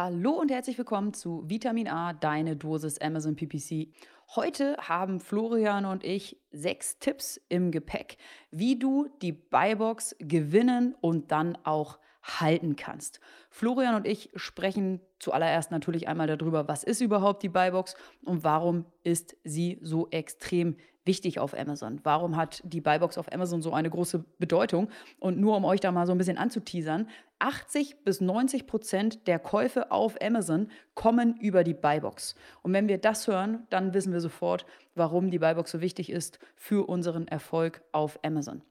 Hallo und herzlich willkommen zu Vitamin A, deine Dosis Amazon PPC. Heute haben Florian und ich sechs Tipps im Gepäck, wie du die Buybox gewinnen und dann auch halten kannst. Florian und ich sprechen zuallererst natürlich einmal darüber, was ist überhaupt die Buybox und warum ist sie so extrem wichtig auf Amazon? Warum hat die Buybox auf Amazon so eine große Bedeutung? Und nur um euch da mal so ein bisschen anzuteasern, 80 bis 90 Prozent der Käufe auf Amazon kommen über die Buybox. Und wenn wir das hören, dann wissen wir sofort, warum die Buybox so wichtig ist für unseren Erfolg auf Amazon.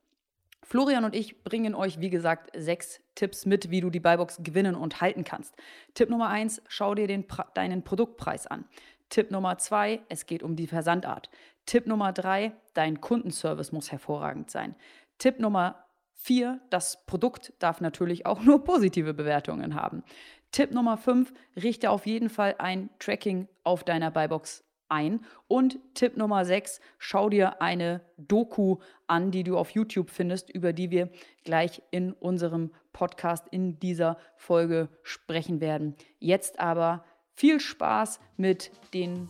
Florian und ich bringen euch, wie gesagt, sechs Tipps mit, wie du die Buybox gewinnen und halten kannst. Tipp Nummer eins, schau dir den, deinen Produktpreis an. Tipp Nummer zwei, es geht um die Versandart. Tipp Nummer drei, dein Kundenservice muss hervorragend sein. Tipp Nummer vier, das Produkt darf natürlich auch nur positive Bewertungen haben. Tipp Nummer fünf, richte auf jeden Fall ein Tracking auf deiner Buybox ein. Und Tipp Nummer 6, schau dir eine Doku an, die du auf YouTube findest, über die wir gleich in unserem Podcast in dieser Folge sprechen werden. Jetzt aber viel Spaß mit den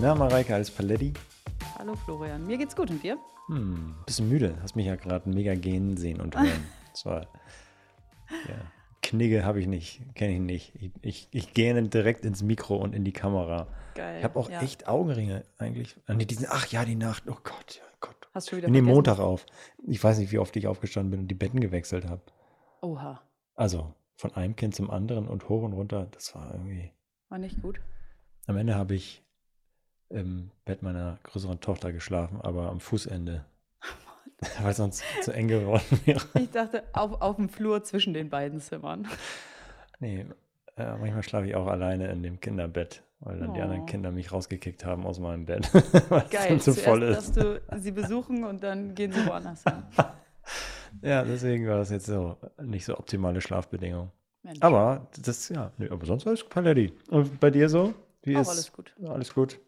Na, Mareike, alles Paletti? Hallo Florian, mir geht's gut und dir? Hm, bisschen müde. Hast mich ja gerade mega gehen sehen und hören. War, ja. Knigge habe ich nicht, kenne ich nicht. Ich, ich, ich gähne direkt ins Mikro und in die Kamera. Geil. Ich habe auch ja. echt Augenringe eigentlich. Nee, diesen, ach ja, die Nacht. Oh Gott, oh Gott. Hast du wieder Ich nehme Montag auf. Ich weiß nicht, wie oft ich aufgestanden bin und die Betten gewechselt habe. Oha. Also von einem Kind zum anderen und hoch und runter. Das war irgendwie. War nicht gut. Am Ende habe ich im Bett meiner größeren Tochter geschlafen, aber am Fußende. Weil sonst zu eng geworden wäre. Ich dachte, auf, auf dem Flur zwischen den beiden Zimmern. Nee, äh, manchmal schlafe ich auch alleine in dem Kinderbett, weil dann oh. die anderen Kinder mich rausgekickt haben aus meinem Bett. weil Geil, es dann zu voll ist. dass du sie besuchen und dann gehen sie woanders hin. ja, deswegen war das jetzt so nicht so optimale Schlafbedingungen. Mensch. Aber das, ja, nee, aber sonst alles Paletti. Und bei dir so? Wie auch ist alles gut. Alles gut.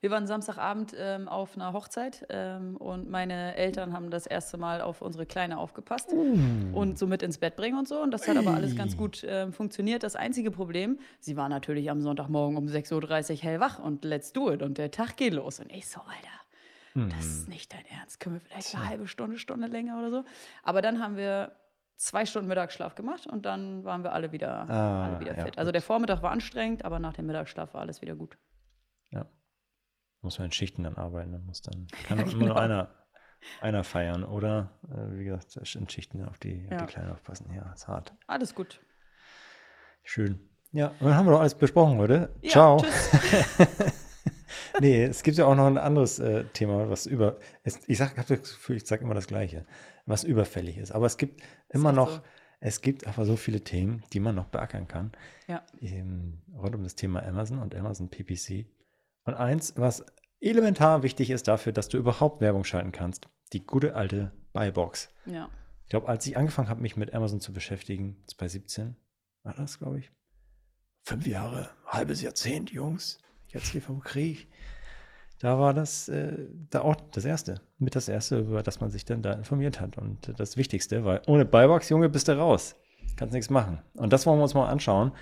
Wir waren Samstagabend ähm, auf einer Hochzeit ähm, und meine Eltern haben das erste Mal auf unsere Kleine aufgepasst mm. und so mit ins Bett bringen und so. Und das hat aber alles ganz gut ähm, funktioniert. Das einzige Problem, sie war natürlich am Sonntagmorgen um 6.30 Uhr hellwach und let's do it. Und der Tag geht los. Und ich so, Alter, mm. das ist nicht dein Ernst. Können wir vielleicht eine halbe Stunde, Stunde länger oder so? Aber dann haben wir zwei Stunden Mittagsschlaf gemacht und dann waren wir alle wieder, ah, alle wieder fit. Ja, also der Vormittag war anstrengend, aber nach dem Mittagsschlaf war alles wieder gut. Ja. Muss man in Schichten dann arbeiten, dann muss dann kann ja, immer genau. nur einer, einer feiern oder äh, wie gesagt, in Schichten auf die, ja. auf die Kleinen aufpassen. Ja, ist hart. Alles gut. Schön. Ja, und dann haben wir doch alles besprochen heute. Ja, Ciao. nee, es gibt ja auch noch ein anderes äh, Thema, was über. Es, ich sag, habe das Gefühl, ich sage immer das Gleiche, was überfällig ist. Aber es gibt immer noch. So. Es gibt aber so viele Themen, die man noch beackern kann. Ja. Ähm, rund um das Thema Amazon und Amazon PPC. Und eins, was elementar wichtig ist dafür, dass du überhaupt Werbung schalten kannst, die gute alte Buybox. Ja. Ich glaube, als ich angefangen habe, mich mit Amazon zu beschäftigen, 2017, war das, glaube ich, fünf Jahre, halbes Jahrzehnt, Jungs, jetzt hier vom Krieg. Da war das äh, da auch das Erste, mit das Erste, über das man sich dann da informiert hat. Und das Wichtigste, weil ohne Buybox, Junge, bist du raus. Kannst nichts machen. Und das wollen wir uns mal anschauen,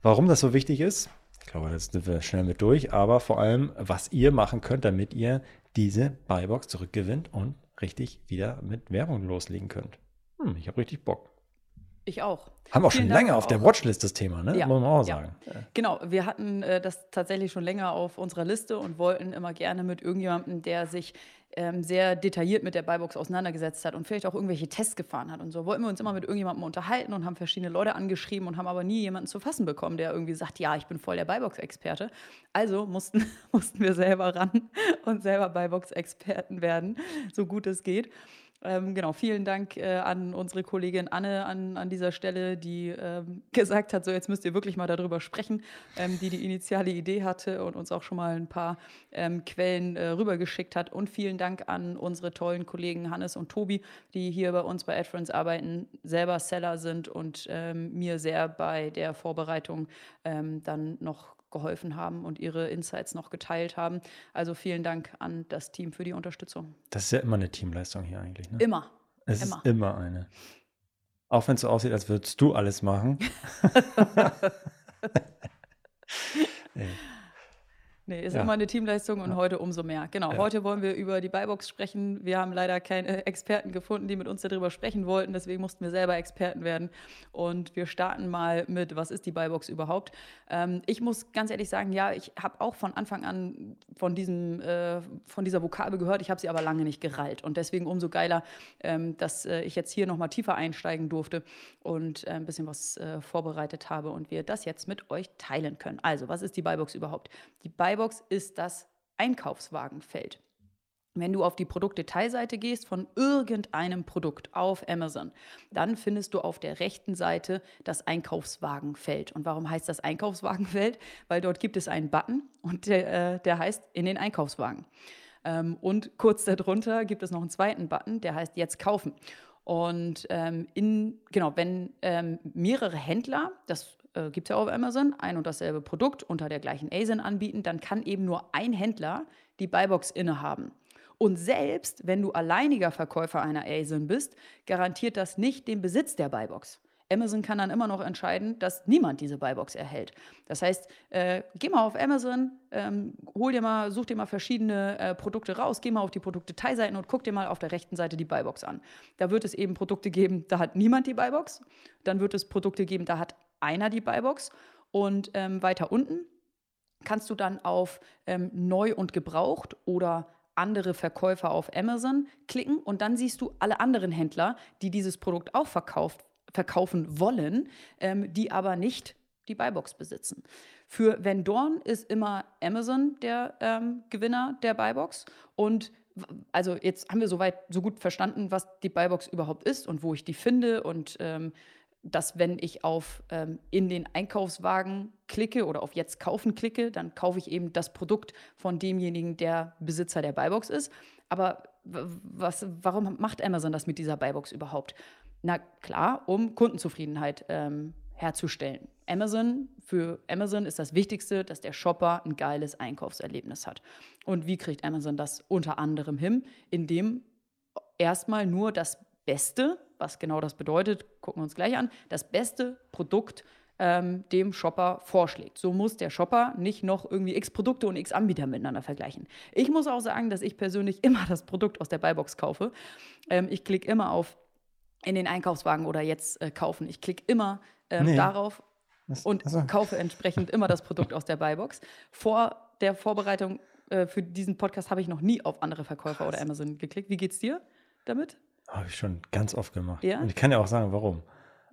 warum das so wichtig ist ich glaube, das sind wir schnell mit durch, aber vor allem, was ihr machen könnt, damit ihr diese Buybox zurückgewinnt und richtig wieder mit Werbung loslegen könnt. Hm, ich habe richtig Bock. Ich auch. Haben auch Vielen schon Dank länger auf der Watchlist das Thema, ne? Ja, Muss man auch ja. sagen. Genau, wir hatten äh, das tatsächlich schon länger auf unserer Liste und wollten immer gerne mit irgendjemandem, der sich ähm, sehr detailliert mit der Buybox auseinandergesetzt hat und vielleicht auch irgendwelche Tests gefahren hat und so, wollten wir uns immer mit irgendjemandem unterhalten und haben verschiedene Leute angeschrieben und haben aber nie jemanden zu fassen bekommen, der irgendwie sagt, ja, ich bin voll der Buybox-Experte. Also mussten, mussten wir selber ran und selber Buybox-Experten werden, so gut es geht. Ähm, genau, vielen Dank äh, an unsere Kollegin Anne an, an dieser Stelle, die ähm, gesagt hat, so jetzt müsst ihr wirklich mal darüber sprechen, ähm, die die initiale Idee hatte und uns auch schon mal ein paar ähm, Quellen äh, rübergeschickt hat. Und vielen Dank an unsere tollen Kollegen Hannes und Tobi, die hier bei uns bei AdFriends arbeiten, selber Seller sind und ähm, mir sehr bei der Vorbereitung ähm, dann noch geholfen haben und ihre Insights noch geteilt haben. Also vielen Dank an das Team für die Unterstützung. Das ist ja immer eine Teamleistung hier eigentlich. Ne? Immer. Es immer. ist immer eine. Auch wenn es so aussieht, als würdest du alles machen. nee. Nee, ist Ja. immer eine Teamleistung und Ja. heute umso mehr. Genau, Ja. heute wollen wir über die Buybox sprechen. Wir haben leider keine Experten gefunden, die mit uns darüber sprechen wollten. Deswegen mussten wir selber Experten werden. Und wir starten mal mit, was ist die Buybox überhaupt? Ähm, ich muss ganz ehrlich sagen, ja, ich habe auch von Anfang an von, diesem, äh, von dieser Vokabel gehört. Ich habe sie aber lange nicht gerallt. Und deswegen umso geiler, ähm, dass äh, ich jetzt hier nochmal tiefer einsteigen durfte und äh, ein bisschen was äh, vorbereitet habe und wir das jetzt mit euch teilen können. Also, was ist die Buybox überhaupt? Die Buybox ist das Einkaufswagenfeld. Wenn du auf die Produktdetailseite gehst von irgendeinem Produkt auf Amazon, dann findest du auf der rechten Seite das Einkaufswagenfeld. Und warum heißt das Einkaufswagenfeld? Weil dort gibt es einen Button und der, äh, der heißt in den Einkaufswagen. Ähm, und kurz darunter gibt es noch einen zweiten Button, der heißt jetzt kaufen. Und ähm, in, genau, wenn ähm, mehrere Händler, das äh, gibt es ja auch auf Amazon, ein und dasselbe Produkt unter der gleichen ASIN anbieten, dann kann eben nur ein Händler die Buybox innehaben. Und selbst wenn du alleiniger Verkäufer einer ASIN bist, garantiert das nicht den Besitz der Buybox. Amazon kann dann immer noch entscheiden, dass niemand diese Buybox erhält. Das heißt, äh, geh mal auf Amazon, ähm, hol dir mal, such dir mal verschiedene äh, Produkte raus, geh mal auf die Produktdetailseiten und guck dir mal auf der rechten Seite die Buybox an. Da wird es eben Produkte geben, da hat niemand die Buybox. Dann wird es Produkte geben, da hat einer die Buybox. Und ähm, weiter unten kannst du dann auf ähm, neu und gebraucht oder andere Verkäufer auf Amazon klicken und dann siehst du alle anderen Händler, die dieses Produkt auch verkauft, verkaufen wollen, ähm, die aber nicht die Buybox besitzen. Für Vendorn ist immer Amazon der ähm, Gewinner der Buybox und also jetzt haben wir soweit so gut verstanden, was die Buybox überhaupt ist und wo ich die finde und ähm, dass wenn ich auf ähm, in den Einkaufswagen klicke oder auf jetzt kaufen klicke, dann kaufe ich eben das Produkt von demjenigen, der Besitzer der Buybox ist. Aber was, warum macht Amazon das mit dieser Buybox überhaupt? Na klar, um Kundenzufriedenheit ähm, herzustellen. Amazon, für Amazon ist das Wichtigste, dass der Shopper ein geiles Einkaufserlebnis hat. Und wie kriegt Amazon das unter anderem hin? Indem erstmal nur das Beste, was genau das bedeutet, gucken wir uns gleich an, das beste Produkt ähm, dem Shopper vorschlägt. So muss der Shopper nicht noch irgendwie x Produkte und x Anbieter miteinander vergleichen. Ich muss auch sagen, dass ich persönlich immer das Produkt aus der Buybox kaufe. Ähm, ich klicke immer auf in den Einkaufswagen oder jetzt äh, kaufen. Ich klicke immer ähm, Nee. darauf Das- und Achso. kaufe entsprechend immer das Produkt aus der Buybox. Vor der Vorbereitung äh, für diesen Podcast habe ich noch nie auf andere Verkäufer oder Amazon geklickt. Wie geht's dir damit? Habe ich schon ganz oft gemacht. Ja? Und ich kann ja auch sagen, warum.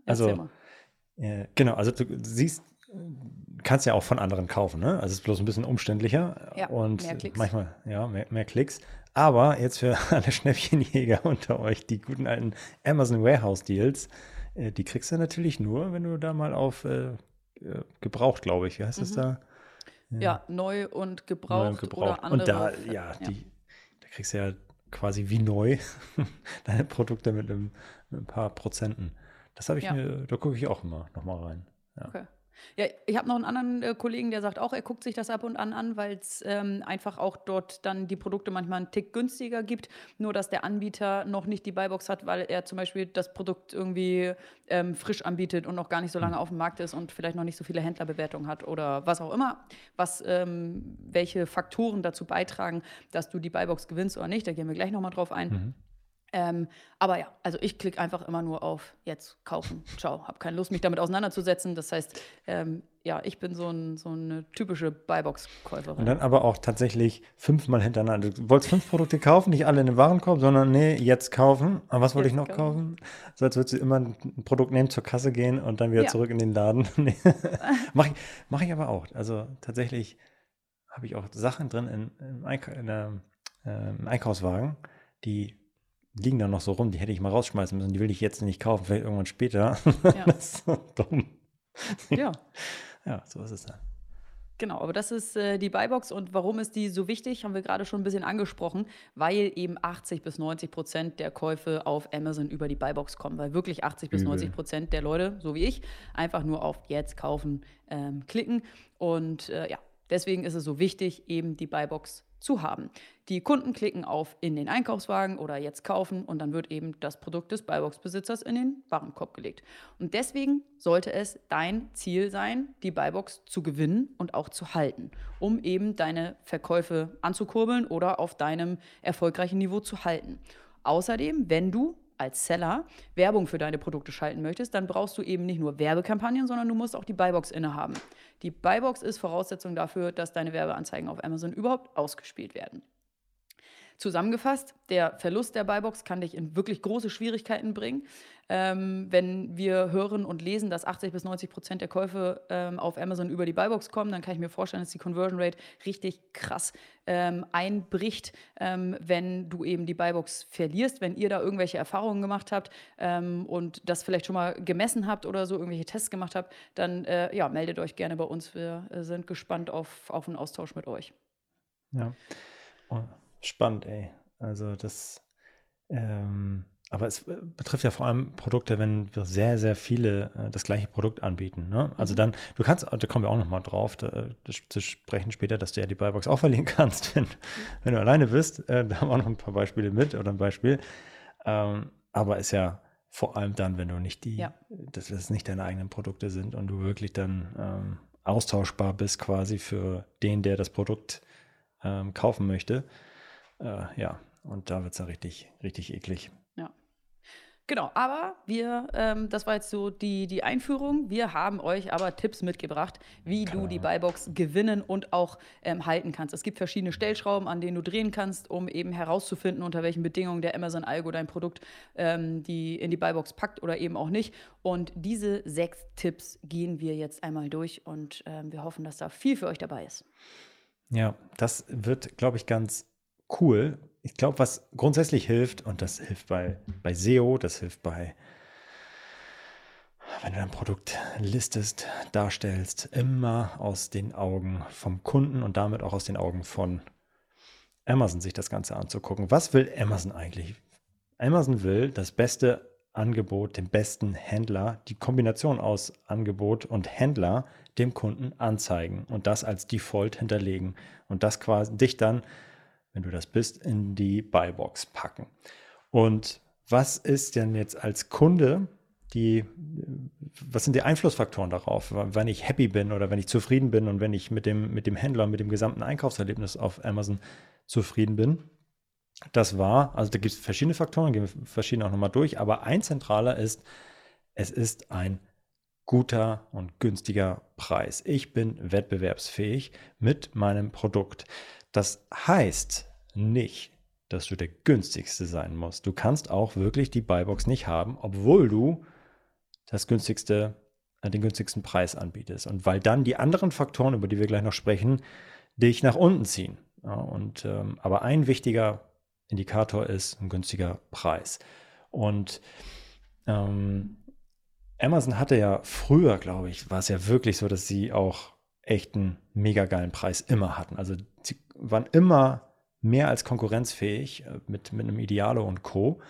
Also, äh, genau, also du siehst, kannst ja auch von anderen kaufen, ne? Also es ist bloß ein bisschen umständlicher Ja, und mehr Klicks. manchmal, ja, mehr, mehr Klicks. Aber jetzt für alle Schnäppchenjäger unter euch, die guten alten Amazon Warehouse Deals, äh, die kriegst du natürlich nur, wenn du da mal auf äh, äh, gebraucht, glaube ich. Wie heißt das Mhm. da? Ja, neu und gebraucht, Neu und gebraucht. oder andere. Und da, Ver- ja, die, da kriegst du ja quasi wie neu deine Produkte mit, einem, mit ein paar Prozenten. Das habe ich Ja. mir, da gucke ich auch immer nochmal rein. Ja. Okay. Ja, ich habe noch einen anderen äh, Kollegen, der sagt auch, er guckt sich das ab und an an, weil es ähm, einfach auch dort dann die Produkte manchmal einen Tick günstiger gibt. Nur, dass der Anbieter noch nicht die Buybox hat, weil er zum Beispiel das Produkt irgendwie ähm, frisch anbietet und noch gar nicht so lange auf dem Markt ist und vielleicht noch nicht so viele Händlerbewertungen hat oder was auch immer. Was, ähm, welche Faktoren dazu beitragen, dass du die Buybox gewinnst oder nicht, da gehen wir gleich nochmal drauf ein. Mhm. Ähm, aber ja, also ich klicke einfach immer nur auf jetzt kaufen. Ciao. Habe keine Lust, mich damit auseinanderzusetzen. Das heißt, ähm, ja, ich bin so, ein, so eine typische Buybox-Käuferin. Und dann aber auch tatsächlich fünfmal hintereinander. Du wolltest fünf Produkte kaufen, nicht alle in den Warenkorb, sondern nee, jetzt kaufen. Aber was wollte ich noch kaufen. kaufen? So als würdest du immer ein Produkt nehmen, zur Kasse gehen und dann wieder Ja. zurück in den Laden. Nee. Mache ich, mach ich aber auch. Also tatsächlich habe ich auch Sachen drin in, im, Eink in der, äh, im Einkaufswagen, die liegen da noch so rum, die hätte ich mal rausschmeißen müssen, die will ich jetzt nicht kaufen, vielleicht irgendwann später. Ja. das ist so dumm. Ja. Ja, so ist es dann. Genau, aber das ist äh, die Buybox und warum ist die so wichtig, haben wir gerade schon ein bisschen angesprochen, weil eben 80 bis 90 Prozent der Käufe auf Amazon über die Buybox kommen, weil wirklich 80 bis 90 Prozent der Leute, so wie ich, einfach nur auf Jetzt kaufen ähm, klicken und äh, ja, deswegen ist es so wichtig, eben die Buybox zu haben. Die Kunden klicken auf in den Einkaufswagen oder jetzt kaufen und dann wird eben das Produkt des Buybox-Besitzers in den Warenkorb gelegt. Und deswegen sollte es dein Ziel sein, die Buybox zu gewinnen und auch zu halten, um eben deine Verkäufe anzukurbeln oder auf deinem erfolgreichen Niveau zu halten. Außerdem, wenn du als Seller Werbung für deine Produkte schalten möchtest, dann brauchst du eben nicht nur Werbekampagnen, sondern du musst auch die Buybox innehaben. Die Buybox ist Voraussetzung dafür, dass deine Werbeanzeigen auf Amazon überhaupt ausgespielt werden. Zusammengefasst, der Verlust der Buybox kann dich in wirklich große Schwierigkeiten bringen. Ähm, wenn wir hören und lesen, dass 80 bis 90 Prozent der Käufe ähm, auf Amazon über die Buybox kommen, dann kann ich mir vorstellen, dass die Conversion Rate richtig krass ähm, einbricht, ähm, wenn du eben die Buybox verlierst. Wenn ihr da irgendwelche Erfahrungen gemacht habt ähm, und das vielleicht schon mal gemessen habt oder so, irgendwelche Tests gemacht habt, dann äh, ja, meldet euch gerne bei uns. Wir äh, sind gespannt auf, auf einen Austausch mit euch. Ja. Oh. Spannend, ey. Also das, ähm, aber es äh, betrifft ja vor allem Produkte, wenn wir sehr, sehr viele äh, das gleiche Produkt anbieten. Ne? Also mhm. dann, du kannst, da kommen wir auch nochmal drauf, da, zu sprechen später, dass du ja die Buybox auch verlieren kannst, wenn, wenn du alleine bist. Äh, da haben wir auch noch ein paar Beispiele mit oder ein Beispiel. Ähm, aber ist ja vor allem dann, wenn du nicht die, ja. dass das nicht deine eigenen Produkte sind und du wirklich dann ähm, austauschbar bist quasi für den, der das Produkt ähm, kaufen möchte äh, ja, und da wird es ja richtig, richtig eklig. Ja. Genau, aber wir, ähm, das war jetzt so die, die Einführung. Wir haben euch aber Tipps mitgebracht, wie Klar. du die Buybox gewinnen und auch ähm, halten kannst. Es gibt verschiedene Stellschrauben, an denen du drehen kannst, um eben herauszufinden, unter welchen Bedingungen der Amazon Algo dein Produkt ähm, die, in die Buybox packt oder eben auch nicht. Und diese sechs Tipps gehen wir jetzt einmal durch und ähm, wir hoffen, dass da viel für euch dabei ist. Ja, das wird, glaube ich, ganz cool. Ich glaube, was grundsätzlich hilft, und das hilft bei, bei SEO, das hilft bei, wenn du dein Produkt listest, darstellst, immer aus den Augen vom Kunden und damit auch aus den Augen von Amazon sich das Ganze anzugucken. Was will Amazon eigentlich? Amazon will das beste Angebot, den besten Händler, die Kombination aus Angebot und Händler dem Kunden anzeigen und das als Default hinterlegen und das quasi dich dann wenn du das bist, in die Buybox packen. Und was ist denn jetzt als Kunde die, was sind die Einflussfaktoren darauf, wenn ich happy bin oder wenn ich zufrieden bin und wenn ich mit dem, mit dem Händler, mit dem gesamten Einkaufserlebnis auf Amazon zufrieden bin? Das war, also da gibt es verschiedene Faktoren, gehen wir verschiedene auch nochmal durch, aber ein zentraler ist, es ist ein guter und günstiger Preis. Ich bin wettbewerbsfähig mit meinem Produkt. Das heißt nicht, dass du der günstigste sein musst. Du kannst auch wirklich die Buybox nicht haben, obwohl du das günstigste, äh, den günstigsten Preis anbietest. Und weil dann die anderen Faktoren, über die wir gleich noch sprechen, dich nach unten ziehen. Ja, und, ähm, aber ein wichtiger Indikator ist ein günstiger Preis. Und ähm, Amazon hatte ja früher, glaube ich, war es ja wirklich so, dass sie auch echt einen mega geilen Preis immer hatten. Also sie waren immer mehr als konkurrenzfähig äh, mit, mit einem Idealo und Co.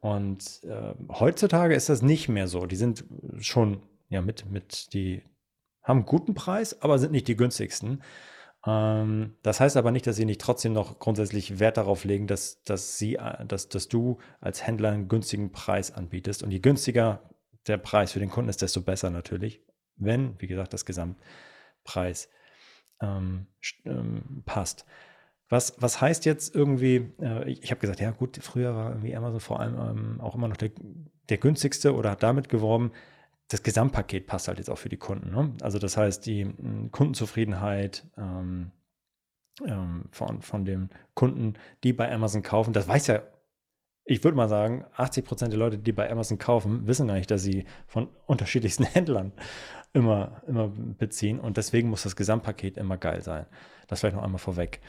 Und äh, heutzutage ist das nicht mehr so. Die sind schon ja mit, mit die haben einen guten Preis, aber sind nicht die günstigsten. Ähm, das heißt aber nicht, dass sie nicht trotzdem noch grundsätzlich Wert darauf legen, dass, dass, sie, äh, dass, dass du als Händler einen günstigen Preis anbietest. Und je günstiger der Preis für den Kunden ist, desto besser natürlich, wenn, wie gesagt, das Gesamtpreis ähm, ähm, passt. Was, was heißt jetzt irgendwie, äh, ich, ich habe gesagt, ja gut, früher war irgendwie Amazon vor allem ähm, auch immer noch der, der günstigste oder hat damit geworben, das Gesamtpaket passt halt jetzt auch für die Kunden. Ne? Also das heißt, die m, Kundenzufriedenheit ähm, ähm, von, von den Kunden, die bei Amazon kaufen, das weiß ja, ich würde mal sagen, 80 Prozent der Leute, die bei Amazon kaufen, wissen gar nicht, dass sie von unterschiedlichsten Händlern immer, immer beziehen. Und deswegen muss das Gesamtpaket immer geil sein. Das vielleicht noch einmal vorweg.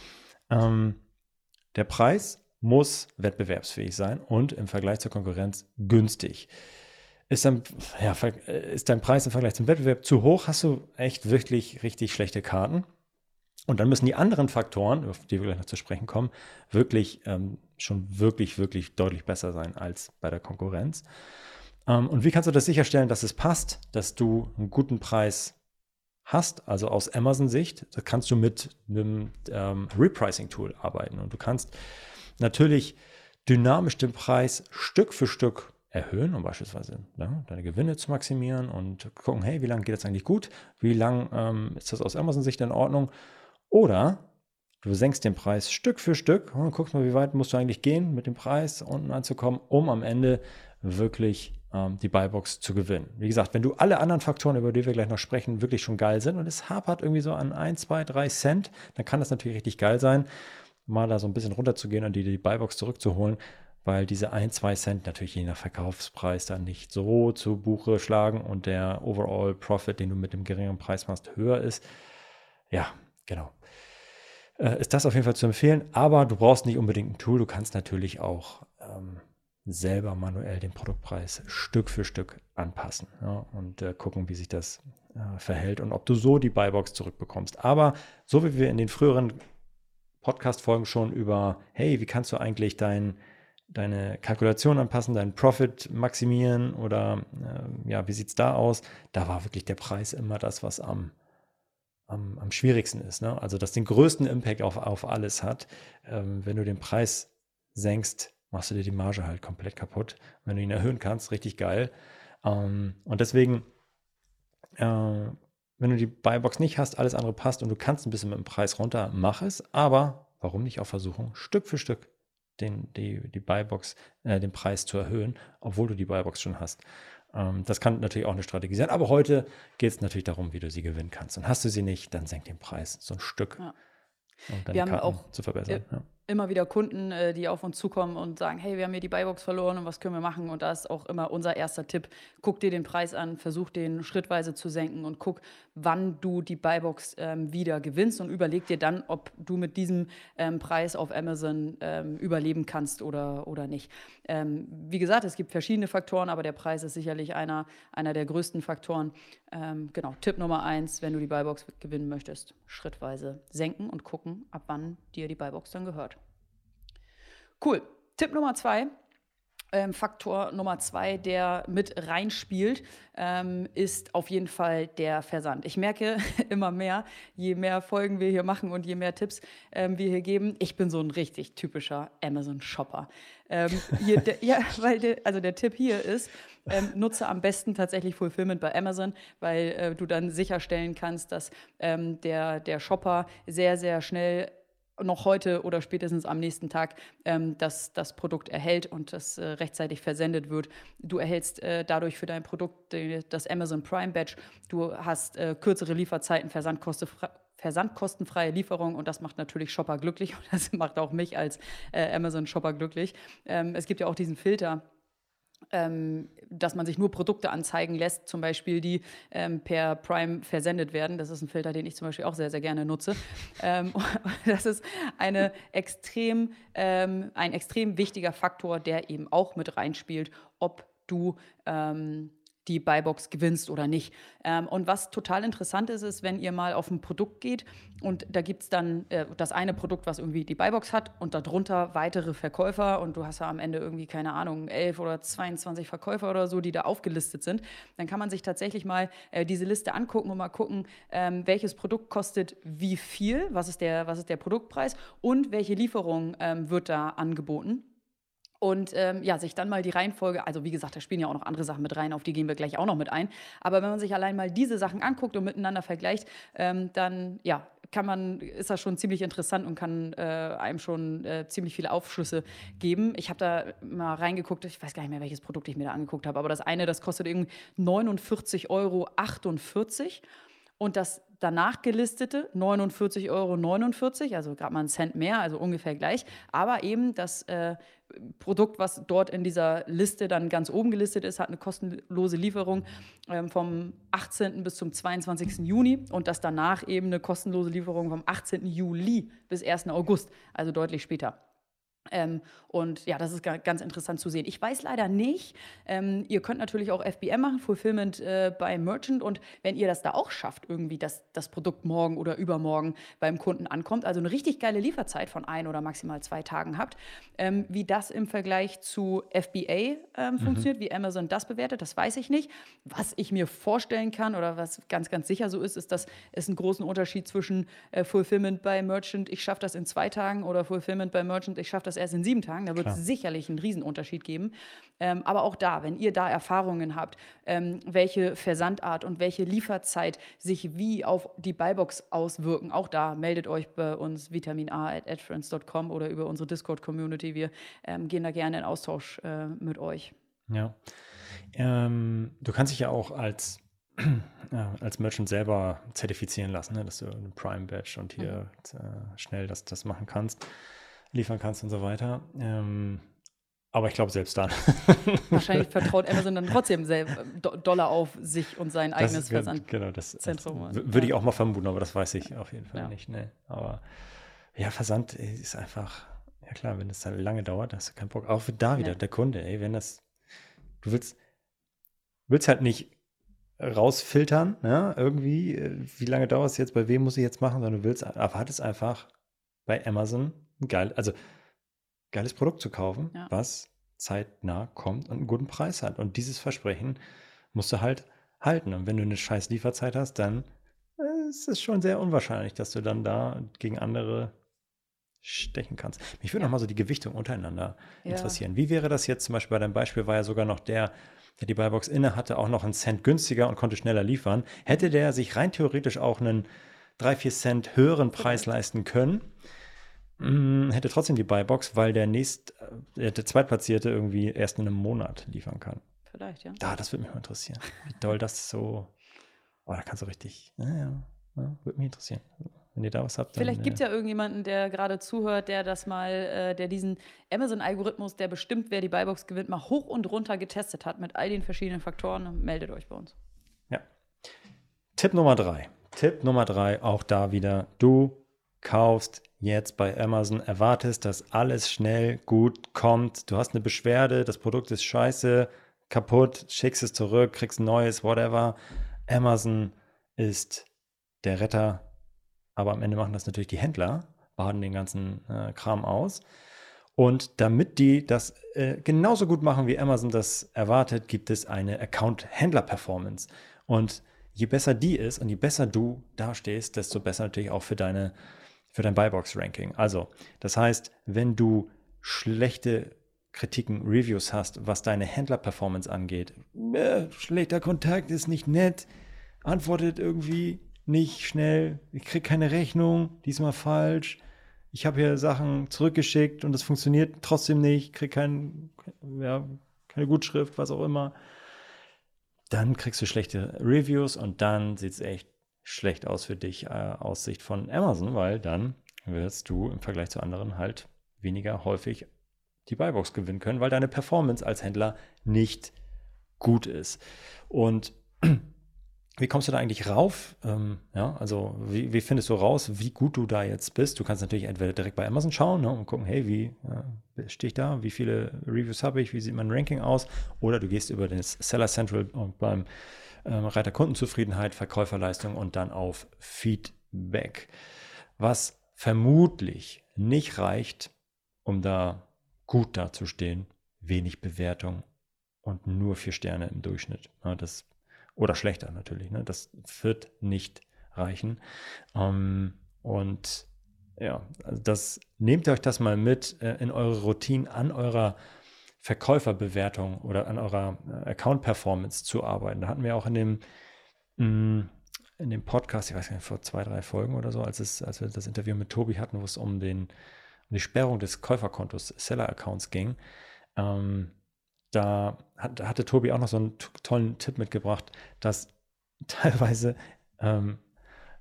Ähm, der Preis muss wettbewerbsfähig sein und im Vergleich zur Konkurrenz günstig. Ist dein, ja, ist dein Preis im Vergleich zum Wettbewerb zu hoch, hast du echt wirklich richtig schlechte Karten. Und dann müssen die anderen Faktoren, auf die wir gleich noch zu sprechen kommen, wirklich ähm, schon wirklich, wirklich deutlich besser sein als bei der Konkurrenz. Ähm, und wie kannst du das sicherstellen, dass es passt, dass du einen guten Preis hast, also aus Amazon-Sicht, da kannst du mit einem ähm, Repricing-Tool arbeiten. Und du kannst natürlich dynamisch den Preis Stück für Stück erhöhen, um beispielsweise ne, deine Gewinne zu maximieren und gucken, hey, wie lange geht das eigentlich gut? Wie lange ähm, ist das aus Amazon-Sicht in Ordnung? Oder du senkst den Preis Stück für Stück und guckst mal, wie weit musst du eigentlich gehen, mit dem Preis unten anzukommen, um am Ende wirklich ähm, die Buybox zu gewinnen. Wie gesagt, wenn du alle anderen Faktoren, über die wir gleich noch sprechen, wirklich schon geil sind und es hapert irgendwie so an 1, 2, 3 Cent, dann kann das natürlich richtig geil sein, mal da so ein bisschen runterzugehen und die, die Buybox zurückzuholen weil diese 1, 2 Cent natürlich je nach Verkaufspreis dann nicht so zu Buche schlagen und der Overall Profit, den du mit dem geringeren Preis machst, höher ist. Ja, genau. Äh, ist das auf jeden Fall zu empfehlen, aber du brauchst nicht unbedingt ein Tool. Du kannst natürlich auch ähm, selber manuell den Produktpreis Stück für Stück anpassen ja, und äh, gucken, wie sich das äh, verhält und ob du so die Buybox zurückbekommst. Aber so wie wir in den früheren Podcast-Folgen schon über, hey, wie kannst du eigentlich dein deine Kalkulation anpassen, deinen Profit maximieren oder äh, ja, wie sieht es da aus? Da war wirklich der Preis immer das, was am, am, am schwierigsten ist. Ne? Also, das den größten Impact auf, auf alles hat. Ähm, wenn du den Preis senkst, machst du dir die Marge halt komplett kaputt. Wenn du ihn erhöhen kannst, richtig geil. Ähm, und deswegen, äh, wenn du die Buybox nicht hast, alles andere passt und du kannst ein bisschen mit dem Preis runter, mach es. Aber warum nicht auch versuchen, Stück für Stück den, die, die Buybox, äh, den Preis zu erhöhen, obwohl du die Buybox schon hast. Ähm, das kann natürlich auch eine Strategie sein, aber heute geht es natürlich darum, wie du sie gewinnen kannst. Und hast du sie nicht, dann senk den Preis so ein Stück, ja. um deine Wir Karten auch, zu verbessern. Äh, ja immer wieder Kunden, äh, die auf uns zukommen und sagen, hey, wir haben hier die Buybox verloren und was können wir machen? Und da ist auch immer unser erster Tipp, guck dir den Preis an, versuch den schrittweise zu senken und guck, wann du die Buybox ähm, wieder gewinnst und überleg dir dann, ob du mit diesem ähm, Preis auf Amazon ähm, überleben kannst oder, oder nicht. Ähm, wie gesagt, es gibt verschiedene Faktoren, aber der Preis ist sicherlich einer, einer der größten Faktoren. Ähm, genau, Tipp Nummer eins, wenn du die Buybox gewinnen möchtest, schrittweise senken und gucken, ab wann dir die Buybox dann gehört. Cool. Tipp Nummer zwei. Ähm, Faktor Nummer zwei, der mit reinspielt, ähm, ist auf jeden Fall der Versand. Ich merke immer mehr, je mehr Folgen wir hier machen und je mehr Tipps ähm, wir hier geben, ich bin so ein richtig typischer Amazon-Shopper. Ähm, ja, weil der, also der Tipp hier ist, ähm, nutze am besten tatsächlich Fulfillment bei Amazon, weil äh, du dann sicherstellen kannst, dass ähm, der, der Shopper sehr, sehr schnell noch heute oder spätestens am nächsten Tag ähm, das, das Produkt erhält und das äh, rechtzeitig versendet wird. Du erhältst äh, dadurch für dein Produkt äh, das Amazon Prime Badge. Du hast äh, kürzere Lieferzeiten, versandkostenfreie Lieferung und das macht natürlich Shopper glücklich und das macht auch mich als äh, Amazon Shopper glücklich. Ähm, es gibt ja auch diesen Filter ähm, dass man sich nur Produkte anzeigen lässt, zum Beispiel, die ähm, per Prime versendet werden. Das ist ein Filter, den ich zum Beispiel auch sehr, sehr gerne nutze. ähm, das ist eine extrem, ähm, ein extrem wichtiger Faktor, der eben auch mit reinspielt, ob du ähm, die Buybox gewinnst oder nicht. Ähm, und was total interessant ist, ist, wenn ihr mal auf ein Produkt geht und da gibt es dann äh, das eine Produkt, was irgendwie die Buybox hat und darunter weitere Verkäufer und du hast ja am Ende irgendwie, keine Ahnung, 11 oder 22 Verkäufer oder so, die da aufgelistet sind, dann kann man sich tatsächlich mal äh, diese Liste angucken und mal gucken, ähm, welches Produkt kostet wie viel, was ist der, was ist der Produktpreis und welche Lieferung ähm, wird da angeboten. Und ähm, ja, sich dann mal die Reihenfolge, also wie gesagt, da spielen ja auch noch andere Sachen mit rein, auf die gehen wir gleich auch noch mit ein. Aber wenn man sich allein mal diese Sachen anguckt und miteinander vergleicht, ähm, dann ja, kann man, ist das schon ziemlich interessant und kann äh, einem schon äh, ziemlich viele Aufschlüsse geben. Ich habe da mal reingeguckt, ich weiß gar nicht mehr, welches Produkt ich mir da angeguckt habe, aber das eine, das kostet irgendwie 49,48 Euro. Und das danach gelistete 49,49 Euro, also gerade mal einen Cent mehr, also ungefähr gleich. Aber eben das äh, Produkt, was dort in dieser Liste dann ganz oben gelistet ist, hat eine kostenlose Lieferung ähm, vom 18. bis zum 22. Juni und das danach eben eine kostenlose Lieferung vom 18. Juli bis 1. August, also deutlich später. Ähm, und ja, das ist ganz interessant zu sehen. Ich weiß leider nicht, ähm, ihr könnt natürlich auch FBM machen, Fulfillment äh, bei Merchant. Und wenn ihr das da auch schafft, irgendwie, dass das Produkt morgen oder übermorgen beim Kunden ankommt, also eine richtig geile Lieferzeit von ein oder maximal zwei Tagen habt, ähm, wie das im Vergleich zu FBA ähm, mhm. funktioniert, wie Amazon das bewertet, das weiß ich nicht. Was ich mir vorstellen kann oder was ganz, ganz sicher so ist, ist, dass es einen großen Unterschied zwischen äh, Fulfillment bei Merchant, ich schaffe das in zwei Tagen, oder Fulfillment bei Merchant, ich schaffe das erst in sieben Tagen. Da wird es sicherlich einen Riesenunterschied geben. Ähm, aber auch da, wenn ihr da Erfahrungen habt, ähm, welche Versandart und welche Lieferzeit sich wie auf die Buybox auswirken, auch da meldet euch bei uns vitamin A at adfriends.com oder über unsere Discord-Community. Wir ähm, gehen da gerne in Austausch äh, mit euch. Ja. Ähm, du kannst dich ja auch als als Merchant selber zertifizieren lassen, ne? dass du ein Prime Badge und hier mhm. äh, schnell das, das machen kannst liefern kannst und so weiter. Ähm, aber ich glaube, selbst dann. Wahrscheinlich vertraut Amazon dann trotzdem Dollar auf sich und sein eigenes Versand. Genau, das, das würde ich auch mal vermuten, aber das weiß ich auf jeden Fall ja. nicht. Nee. Aber ja, Versand ist einfach, ja klar, wenn es dann lange dauert, hast du keinen Bock. Auch da wieder, nee. der Kunde, ey, wenn das, du willst, willst halt nicht rausfiltern, ja, irgendwie, äh, wie lange dauert es jetzt, bei wem muss ich jetzt machen, sondern du willst, erwartest einfach bei Amazon geil, also geiles Produkt zu kaufen, ja. was zeitnah kommt und einen guten Preis hat. Und dieses Versprechen musst du halt halten. Und wenn du eine scheiß Lieferzeit hast, dann äh, ist es schon sehr unwahrscheinlich, dass du dann da gegen andere stechen kannst. Mich würde ja. noch mal so die Gewichtung untereinander ja. interessieren. Wie wäre das jetzt zum Beispiel bei deinem Beispiel, war ja sogar noch der, der die Buybox inne hatte, auch noch einen Cent günstiger und konnte schneller liefern. Hätte der sich rein theoretisch auch einen 3, 4 Cent höheren Preis leisten können, hätte trotzdem die Buybox, weil der nächst, äh, der Zweitplatzierte irgendwie erst in einem Monat liefern kann. Vielleicht, ja. Da, das würde mich mal interessieren. Wie doll das so. Oh, da kannst du richtig. Ja, ja, würde mich interessieren. Wenn ihr da was habt. Vielleicht gibt es ja irgendjemanden, der gerade zuhört, der das mal, äh, der diesen Amazon-Algorithmus, der bestimmt, wer die Buybox gewinnt, mal hoch und runter getestet hat mit all den verschiedenen Faktoren. Meldet euch bei uns. Ja. Tipp Nummer drei. Tipp Nummer drei, auch da wieder. Du kaufst jetzt bei Amazon, erwartest, dass alles schnell gut kommt. Du hast eine Beschwerde, das Produkt ist scheiße, kaputt, schickst es zurück, kriegst ein neues, whatever. Amazon ist der Retter, aber am Ende machen das natürlich die Händler, baden den ganzen äh, Kram aus. Und damit die das äh, genauso gut machen, wie Amazon das erwartet, gibt es eine Account-Händler-Performance. Und je besser die ist und je besser du dastehst, desto besser natürlich auch für deine für dein Buybox-Ranking. Also, das heißt, wenn du schlechte Kritiken, Reviews hast, was deine Händler-Performance angeht, äh, schlechter Kontakt ist nicht nett, antwortet irgendwie nicht schnell, ich kriege keine Rechnung, diesmal falsch, ich habe hier Sachen zurückgeschickt und das funktioniert trotzdem nicht, kriege kein, ja, keine Gutschrift, was auch immer, dann kriegst du schlechte Reviews und dann sieht es echt schlecht aus für dich äh, aus Sicht von Amazon, weil dann wirst du im Vergleich zu anderen halt weniger häufig die Buybox gewinnen können, weil deine Performance als Händler nicht gut ist. Und wie kommst du da eigentlich rauf? Ähm, ja, also wie, wie, findest du raus, wie gut du da jetzt bist? Du kannst natürlich entweder direkt bei Amazon schauen ne, und gucken, hey, wie äh, stehe ich da? Wie viele Reviews habe ich? Wie sieht mein Ranking aus? Oder du gehst über das Seller Central und beim ähm, Reiter Kundenzufriedenheit, Verkäuferleistung und dann auf Feedback. Was vermutlich nicht reicht, um da gut dazustehen, wenig Bewertung und nur vier Sterne im Durchschnitt. Ja, das, oder schlechter natürlich. Ne? Das wird nicht reichen. Ähm, und ja, also das nehmt euch das mal mit äh, in eure Routine an eurer Verkäuferbewertung oder an eurer äh, Account-Performance zu arbeiten. Da hatten wir auch in dem, mm, in dem Podcast, ich weiß nicht, vor zwei, drei Folgen oder so, als, es, als wir das Interview mit Tobi hatten, wo es um, den, um die Sperrung des Käuferkontos, Seller-Accounts ging, ähm, da hat, hatte Tobi auch noch so einen tollen Tipp mitgebracht, dass teilweise ähm,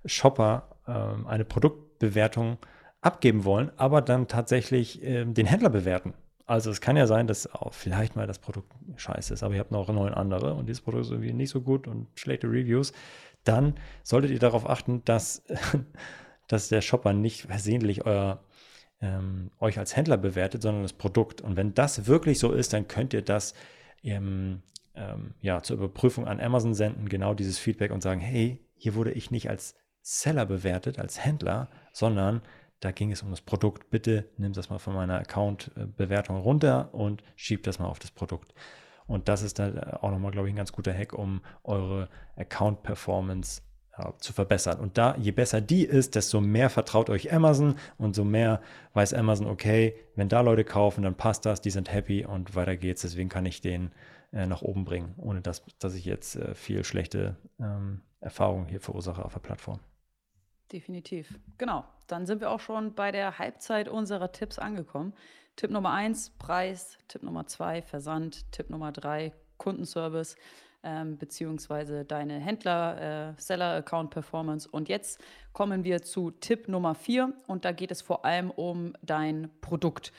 Shopper ähm, eine Produktbewertung abgeben wollen, aber dann tatsächlich ähm, den Händler bewerten. Also es kann ja sein, dass auch vielleicht mal das Produkt scheiße ist, aber ihr habt noch neun andere und dieses Produkt ist irgendwie nicht so gut und schlechte Reviews. Dann solltet ihr darauf achten, dass, dass der Shopper nicht versehentlich euer ähm, euch als Händler bewertet, sondern das Produkt. Und wenn das wirklich so ist, dann könnt ihr das ähm, ähm, ja, zur Überprüfung an Amazon senden, genau dieses Feedback und sagen, hey, hier wurde ich nicht als Seller bewertet, als Händler, sondern da ging es um das Produkt. Bitte nimm das mal von meiner Account-Bewertung runter und schieb das mal auf das Produkt. Und das ist dann auch nochmal, glaube ich, ein ganz guter Hack, um eure Account-Performance ja, zu verbessern. Und da, je besser die ist, desto mehr vertraut euch Amazon und so mehr weiß Amazon, okay, wenn da Leute kaufen, dann passt das, die sind happy und weiter geht's. Deswegen kann ich den äh, nach oben bringen, ohne dass, dass ich jetzt äh, viel schlechte ähm, Erfahrungen hier verursache auf der Plattform. Definitiv. Genau. Dann sind wir auch schon bei der Halbzeit unserer Tipps angekommen. Tipp Nummer eins, Preis. Tipp Nummer zwei, Versand. Tipp Nummer drei, Kundenservice. Ähm, beziehungsweise deine Händler, äh, Seller-Account Performance. Und jetzt kommen wir zu Tipp Nummer vier und da geht es vor allem um dein Produkt.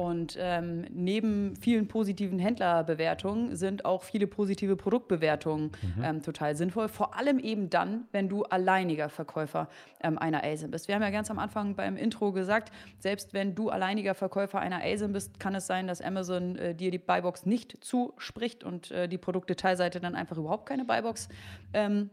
Und ähm, neben vielen positiven Händlerbewertungen sind auch viele positive Produktbewertungen mhm. ähm, total sinnvoll. Vor allem eben dann, wenn du alleiniger Verkäufer ähm, einer ASIN bist. Wir haben ja ganz am Anfang beim Intro gesagt, selbst wenn du alleiniger Verkäufer einer ASIN bist, kann es sein, dass Amazon äh, dir die Buybox nicht zuspricht und äh, die Produktdetailseite dann einfach überhaupt keine Buybox ähm,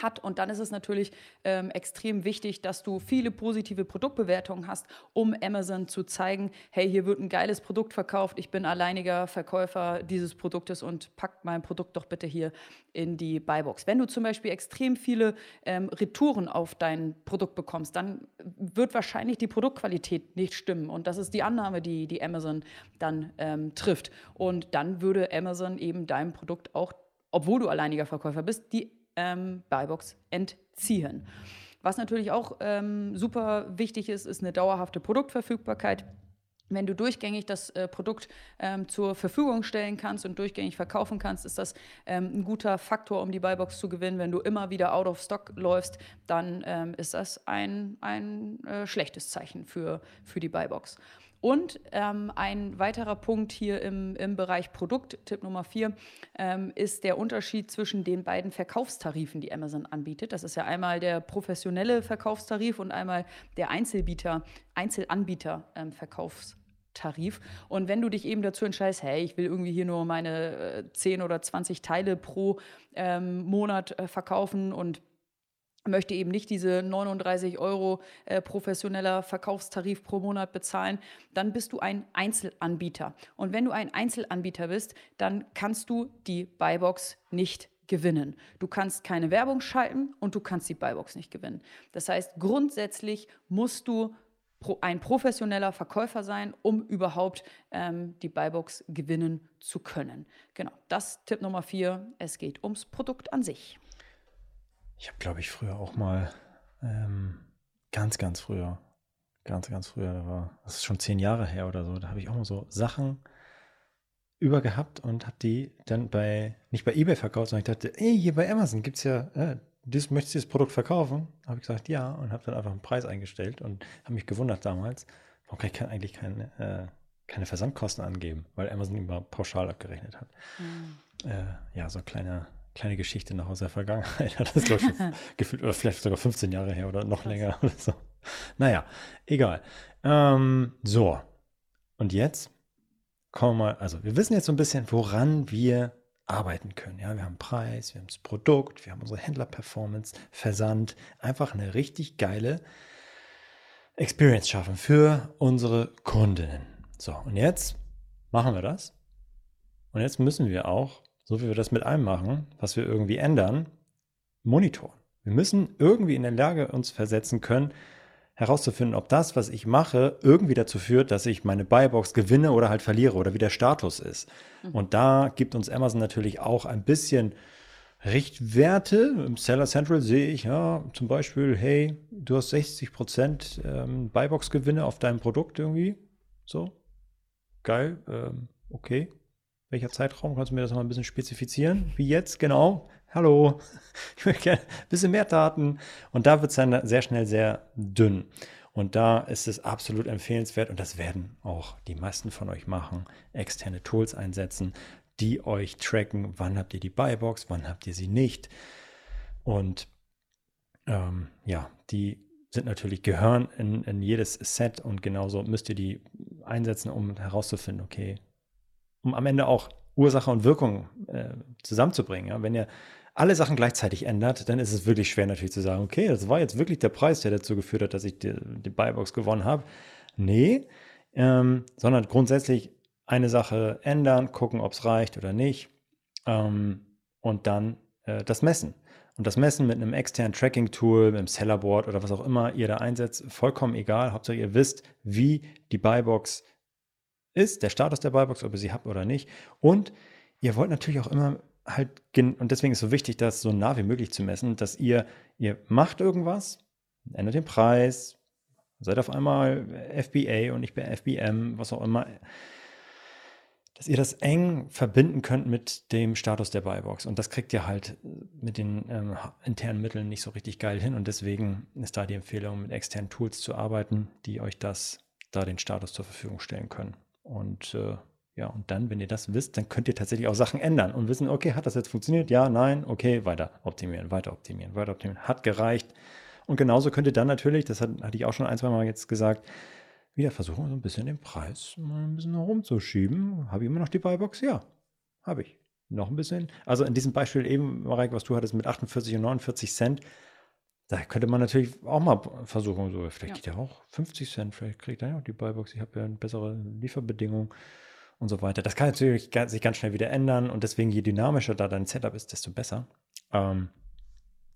hat. Und dann ist es natürlich ähm, extrem wichtig, dass du viele positive Produktbewertungen hast, um Amazon zu zeigen, hey, hier wird ein geiles Produkt verkauft, ich bin alleiniger Verkäufer dieses Produktes und pack mein Produkt doch bitte hier in die Buybox. Wenn du zum Beispiel extrem viele ähm, Retouren auf dein Produkt bekommst, dann wird wahrscheinlich die Produktqualität nicht stimmen. Und das ist die Annahme, die, die Amazon dann ähm, trifft. Und dann würde Amazon eben deinem Produkt auch, obwohl du alleiniger Verkäufer bist, die ähm, Buybox entziehen. Was natürlich auch ähm, super wichtig ist, ist eine dauerhafte Produktverfügbarkeit. Wenn du durchgängig das äh, Produkt ähm, zur Verfügung stellen kannst und durchgängig verkaufen kannst, ist das ähm, ein guter Faktor, um die Buybox zu gewinnen. Wenn du immer wieder out of stock läufst, dann ähm, ist das ein, ein äh, schlechtes Zeichen für, für die Buybox. Und ähm, ein weiterer Punkt hier im, im Bereich Produkt, Tipp Nummer vier, ähm, ist der Unterschied zwischen den beiden Verkaufstarifen, die Amazon anbietet. Das ist ja einmal der professionelle Verkaufstarif und einmal der Einzelbieter, Einzelanbieter ähm, Verkaufstarif. Und wenn du dich eben dazu entscheidest, hey, ich will irgendwie hier nur meine äh, 10 oder 20 Teile pro ähm, Monat äh, verkaufen und möchte eben nicht diese 39 Euro äh, professioneller Verkaufstarif pro Monat bezahlen, dann bist du ein Einzelanbieter. Und wenn du ein Einzelanbieter bist, dann kannst du die Buybox nicht gewinnen. Du kannst keine Werbung schalten und du kannst die Buybox nicht gewinnen. Das heißt, grundsätzlich musst du ein professioneller Verkäufer sein, um überhaupt ähm, die Buybox gewinnen zu können. Genau, das Tipp Nummer vier. Es geht ums Produkt an sich. Ich habe, glaube ich, früher auch mal, ähm, ganz, ganz früher, ganz, ganz früher, da war, das ist schon zehn Jahre her oder so, da habe ich auch mal so Sachen übergehabt und habe die dann bei, nicht bei Ebay verkauft, sondern ich dachte, ey, hier bei Amazon gibt es ja, äh, das, möchtest du das Produkt verkaufen? Habe ich gesagt, ja, und habe dann einfach einen Preis eingestellt und habe mich gewundert damals, warum kann ich eigentlich keine, äh, keine Versandkosten angeben, weil Amazon immer pauschal abgerechnet hat. Mhm. Äh, ja, so ein kleiner kleine Geschichte noch aus der Vergangenheit. Das ist, glaube ich, gefühlt, oder vielleicht sogar 15 Jahre her oder noch länger oder so. Naja, egal. Ähm, so. Und jetzt kommen wir mal, also wir wissen jetzt so ein bisschen, woran wir arbeiten können. Ja, wir haben Preis, wir haben das Produkt, wir haben unsere Händler-Performance, Versand. Einfach eine richtig geile Experience schaffen für unsere Kundinnen. So, und jetzt machen wir das. Und jetzt müssen wir auch so wie wir das mit allem machen, was wir irgendwie ändern, monitoren. Wir müssen irgendwie in der Lage uns versetzen können, herauszufinden, ob das, was ich mache, irgendwie dazu führt, dass ich meine Buybox gewinne oder halt verliere oder wie der Status ist. Mhm. Und da gibt uns Amazon natürlich auch ein bisschen Richtwerte. Im Seller Central sehe ich ja zum Beispiel, hey, du hast 60 Prozent ähm, Buybox-Gewinne auf deinem Produkt irgendwie. So, geil, ähm, okay. Welcher Zeitraum? Kannst du mir das noch ein bisschen spezifizieren? Wie jetzt genau? Hallo, ich möchte gerne ein bisschen mehr Daten. Und da wird es dann sehr schnell sehr dünn. Und da ist es absolut empfehlenswert, und das werden auch die meisten von euch machen, externe Tools einsetzen, die euch tracken, wann habt ihr die Buybox, wann habt ihr sie nicht. Und ähm, ja, die sind natürlich, gehören in, in jedes Set und genauso müsst ihr die einsetzen, um herauszufinden, okay, um am Ende auch Ursache und Wirkung äh, zusammenzubringen. Ja? Wenn ihr alle Sachen gleichzeitig ändert, dann ist es wirklich schwer natürlich zu sagen, okay, das war jetzt wirklich der Preis, der dazu geführt hat, dass ich die, die Buybox gewonnen habe. Nee, ähm, sondern grundsätzlich eine Sache ändern, gucken, ob es reicht oder nicht ähm, und dann äh, das messen. Und das Messen mit einem externen Tracking-Tool, mit einem Sellerboard oder was auch immer ihr da einsetzt, vollkommen egal. Hauptsache ihr wisst, wie die Buybox ist, der Status der Buybox, ob ihr sie habt oder nicht. Und ihr wollt natürlich auch immer halt, und deswegen ist es so wichtig, das so nah wie möglich zu messen, dass ihr, ihr macht irgendwas, ändert den Preis, seid auf einmal FBA und nicht bei FBM, was auch immer, dass ihr das eng verbinden könnt mit dem Status der Buybox. Und das kriegt ihr halt mit den ähm, internen Mitteln nicht so richtig geil hin. Und deswegen ist da die Empfehlung, mit externen Tools zu arbeiten, die euch das, da den Status zur Verfügung stellen können. Und äh, ja, und dann, wenn ihr das wisst, dann könnt ihr tatsächlich auch Sachen ändern und wissen, okay, hat das jetzt funktioniert? Ja, nein, okay, weiter optimieren, weiter optimieren, weiter optimieren. Hat gereicht. Und genauso könnt ihr dann natürlich, das hatte ich auch schon ein, zwei Mal jetzt gesagt, wieder versuchen, so ein bisschen den Preis mal ein bisschen herumzuschieben. Habe ich immer noch die Buybox? Ja, habe ich. Noch ein bisschen. Also in diesem Beispiel eben, Marek, was du hattest mit 48 und 49 Cent, da könnte man natürlich auch mal versuchen, so, vielleicht ja. geht ja auch 50 Cent, vielleicht kriegt er ja auch die Buybox, ich habe ja eine bessere Lieferbedingung und so weiter. Das kann natürlich sich ganz schnell wieder ändern und deswegen, je dynamischer da dein Setup ist, desto besser. Ähm,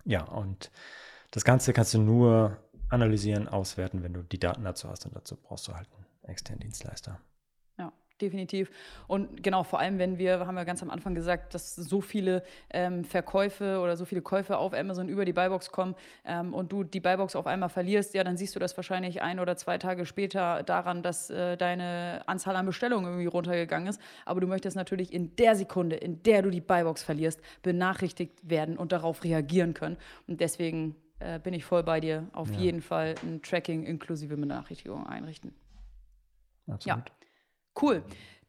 ja, und das Ganze kannst du nur analysieren, auswerten, wenn du die Daten dazu hast. Und dazu brauchst du halt einen externen Dienstleister. Definitiv. Und genau, vor allem, wenn wir, haben wir ganz am Anfang gesagt, dass so viele ähm, Verkäufe oder so viele Käufe auf Amazon über die Buybox kommen ähm, und du die Buybox auf einmal verlierst, ja, dann siehst du das wahrscheinlich ein oder zwei Tage später daran, dass äh, deine Anzahl an Bestellungen irgendwie runtergegangen ist. Aber du möchtest natürlich in der Sekunde, in der du die Buybox verlierst, benachrichtigt werden und darauf reagieren können. Und deswegen äh, bin ich voll bei dir. Auf ja. jeden Fall ein Tracking inklusive Benachrichtigung einrichten. Absolut. Ja, cool.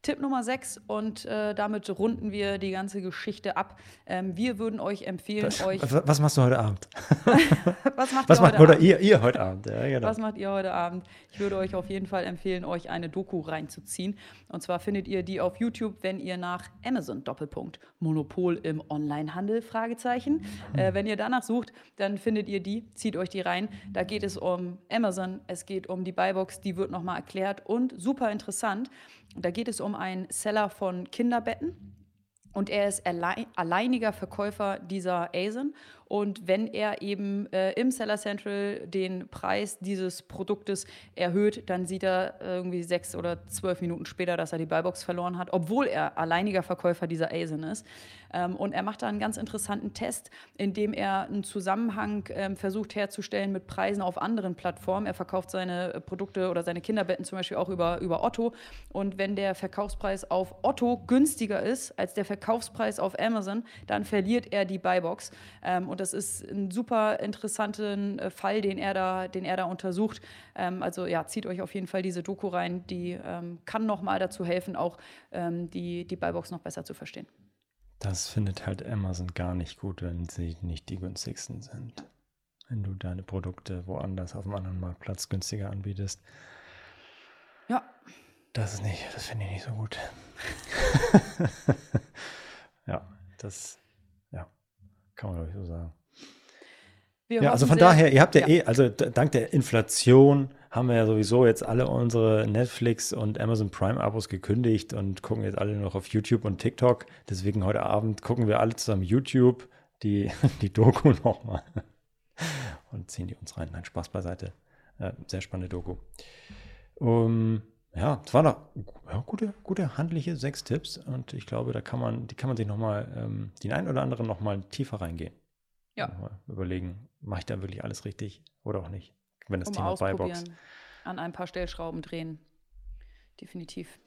Tipp Nummer 6 und äh, damit runden wir die ganze Geschichte ab. Ähm, wir würden euch empfehlen, was, euch. Was machst du heute Abend? was macht, was ihr, macht heute oder Abend? Ihr, ihr heute Abend? Ja, genau. Was macht ihr heute Abend? Ich würde euch auf jeden Fall empfehlen, euch eine Doku reinzuziehen. Und zwar findet ihr die auf YouTube, wenn ihr nach Amazon Doppelpunkt Monopol im Onlinehandel Fragezeichen. Äh, wenn ihr danach sucht, dann findet ihr die, zieht euch die rein. Da geht es um Amazon, es geht um die Buybox, die wird nochmal erklärt und super interessant. Da geht es um einen Seller von Kinderbetten. Und er ist alleiniger Verkäufer dieser ASIN und wenn er eben äh, im Seller Central den Preis dieses Produktes erhöht, dann sieht er irgendwie sechs oder zwölf Minuten später, dass er die Buybox verloren hat, obwohl er alleiniger Verkäufer dieser ASIN ist. Ähm, und er macht da einen ganz interessanten Test, in dem er einen Zusammenhang ähm, versucht herzustellen mit Preisen auf anderen Plattformen. Er verkauft seine Produkte oder seine Kinderbetten zum Beispiel auch über, über Otto. Und wenn der Verkaufspreis auf Otto günstiger ist als der Verkaufspreis auf Amazon, dann verliert er die Buybox. Ähm, und und das ist ein super interessanten äh, Fall, den er da, den er da untersucht. Ähm, also ja, zieht euch auf jeden Fall diese Doku rein. Die ähm, kann nochmal dazu helfen, auch ähm, die, die Buybox noch besser zu verstehen. Das findet halt Amazon gar nicht gut, wenn sie nicht die günstigsten sind. Wenn du deine Produkte woanders auf einem anderen Marktplatz günstiger anbietest. Ja. Das ist nicht, das finde ich nicht so gut. ja, das kann man, glaube ich, so sagen. Wir ja, also von daher, ihr habt ja, ja, eh, also dank der Inflation haben wir ja sowieso jetzt alle unsere Netflix und Amazon Prime Abos gekündigt und gucken jetzt alle noch auf YouTube und TikTok. Deswegen heute Abend gucken wir alle zusammen YouTube, die, die Doku nochmal und ziehen die uns rein. Nein, Spaß beiseite. Äh, sehr spannende Doku. Um, ja, es waren doch ja, gute, gute handliche sechs Tipps und ich glaube, da kann man, die kann man sich nochmal, ähm, den einen oder anderen nochmal tiefer reingehen. Ja. Mal überlegen, mache ich da wirklich alles richtig oder auch nicht, wenn das um Thema Buybox. An ein paar Stellschrauben drehen. Definitiv.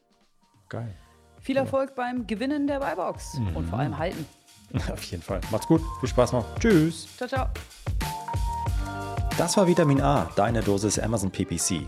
Geil. Viel Erfolg ja. beim Gewinnen der Buybox mhm. und vor allem halten. Auf jeden Fall. Macht's gut. Viel Spaß noch. Tschüss. Ciao, ciao. Das war Vitamin A, deine Dosis Amazon PPC.